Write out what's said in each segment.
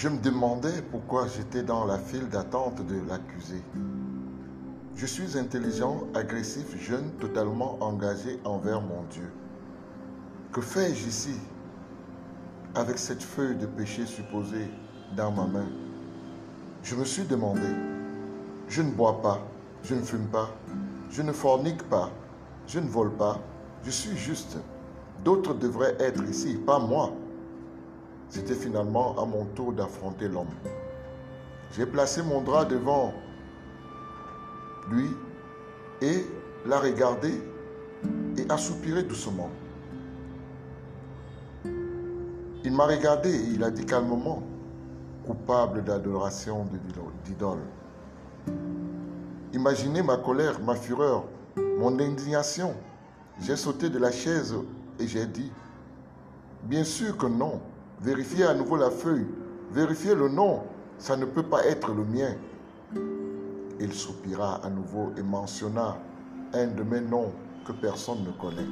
Je me demandais pourquoi j'étais dans la file d'attente de l'accusé. Je suis intelligent, agressif, jeune, totalement engagé envers mon Dieu. Que fais-je ici avec cette feuille de péché supposée dans ma main? Je me suis demandé, je ne bois pas, je ne fume pas, je ne fornique pas, je ne vole pas, je suis juste. D'autres devraient être ici, pas moi. C'était finalement à mon tour d'affronter l'homme. J'ai placé mon drap devant lui et l'a regardé et a soupiré doucement. Il m'a regardé et il a dit calmement, coupable d'adoration d'idole. Imaginez ma colère, ma fureur, mon indignation. J'ai sauté de la chaise et j'ai dit, bien sûr que non. Vérifiez à nouveau la feuille. Vérifiez le nom. Ça ne peut pas être le mien. Il soupira à nouveau et mentionna un de mes noms que personne ne connaît.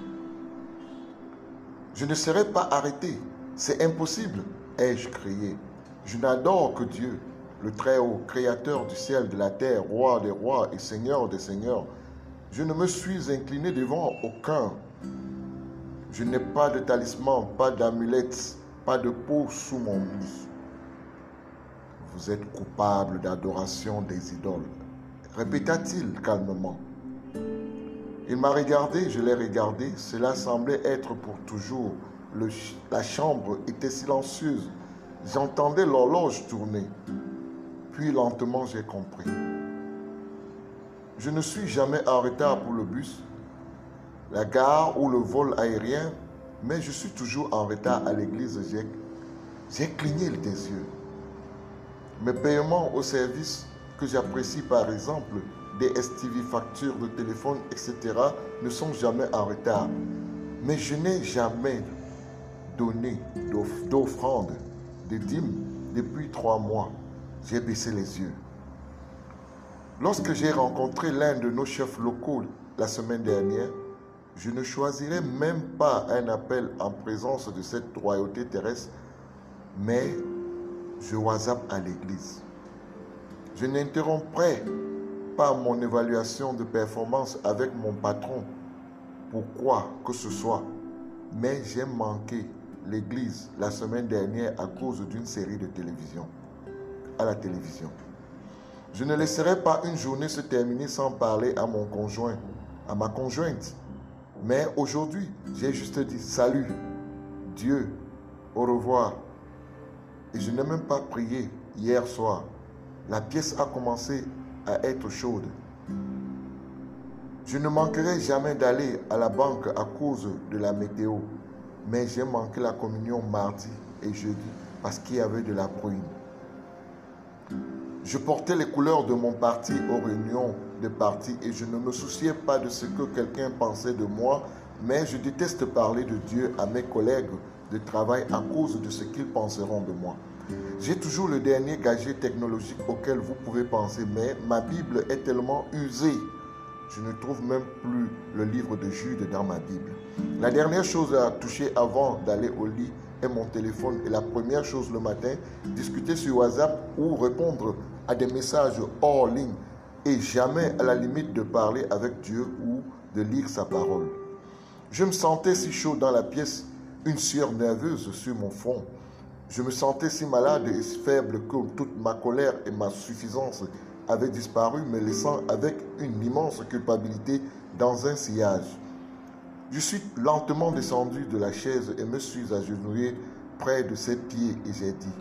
Je ne serai pas arrêté. C'est impossible, ai-je crié. Je n'adore que Dieu, le Très-Haut, Créateur du ciel, de la terre, Roi des rois et Seigneur des seigneurs. Je ne me suis incliné devant aucun. Je n'ai pas de talisman, pas d'amulette, pas de peau sous mon lit. Vous êtes coupable d'adoration des idoles, répéta-t-il calmement. Il m'a regardé, je l'ai regardé, cela semblait être pour toujours. la chambre était silencieuse. J'entendais l'horloge tourner. Puis lentement j'ai compris. Je ne suis jamais en retard pour le bus, la gare ou le vol aérien mais je suis toujours en retard à l'église. J'ai cligné des yeux. Mes paiements au service que j'apprécie, par exemple, des STV factures de téléphone, etc., ne sont jamais en retard. Mais je n'ai jamais donné d'offrande, de dîmes depuis trois mois. J'ai baissé les yeux. Lorsque j'ai rencontré l'un de nos chefs locaux la semaine dernière, je ne choisirai même pas un appel en présence de cette royauté terrestre, mais je WhatsApp à l'église. Je n'interromprai pas mon évaluation de performance avec mon patron, pourquoi que ce soit, mais j'ai manqué l'église la semaine dernière à cause d'une série de télévision, à la télévision. Je ne laisserai pas une journée se terminer sans parler à mon conjoint, à ma conjointe, mais aujourd'hui, j'ai juste dit salut, Dieu, au revoir. Et je n'ai même pas prié hier soir. La pièce a commencé à être chaude. Je ne manquerai jamais d'aller à la banque à cause de la météo. Mais j'ai manqué la communion mardi et jeudi parce qu'il y avait de la bruine. Je portais les couleurs de mon parti aux réunions de parti et je ne me souciais pas de ce que quelqu'un pensait de moi, mais je déteste parler de Dieu à mes collègues de travail à cause de ce qu'ils penseront de moi. J'ai toujours le dernier gadget technologique auquel vous pouvez penser, mais ma Bible est tellement usée. Je ne trouve même plus le livre de Jude dans ma Bible. La dernière chose à toucher avant d'aller au lit est mon téléphone et la première chose le matin, discuter sur WhatsApp ou répondre à des messages hors ligne et jamais à la limite de parler avec Dieu ou de lire sa parole. Je me sentais si chaud dans la pièce, une sueur nerveuse sur mon front. Je me sentais si malade et si faible que toute ma colère et ma suffisance avaient disparu, me laissant avec une immense culpabilité dans un sillage. Je suis lentement descendu de la chaise et me suis agenouillé près de ses pieds et j'ai dit,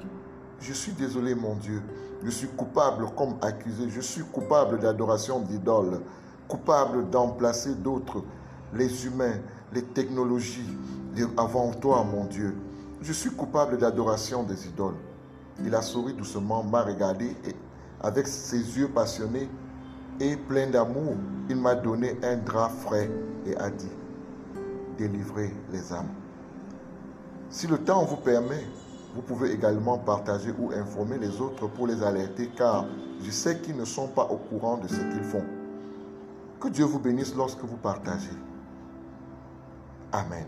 je suis désolé mon Dieu, je suis coupable comme accusé, je suis coupable d'adoration d'idoles, coupable d'emplacer d'autres, les humains, les technologies, avant toi mon Dieu. Je suis coupable d'adoration des idoles. Il a souri doucement, m'a regardé et avec ses yeux passionnés et pleins d'amour, il m'a donné un drap frais et a dit, délivrez les âmes. Si le temps vous permet, vous pouvez également partager ou informer les autres pour les alerter car je sais qu'ils ne sont pas au courant de ce qu'ils font. Que Dieu vous bénisse lorsque vous partagez. Amen.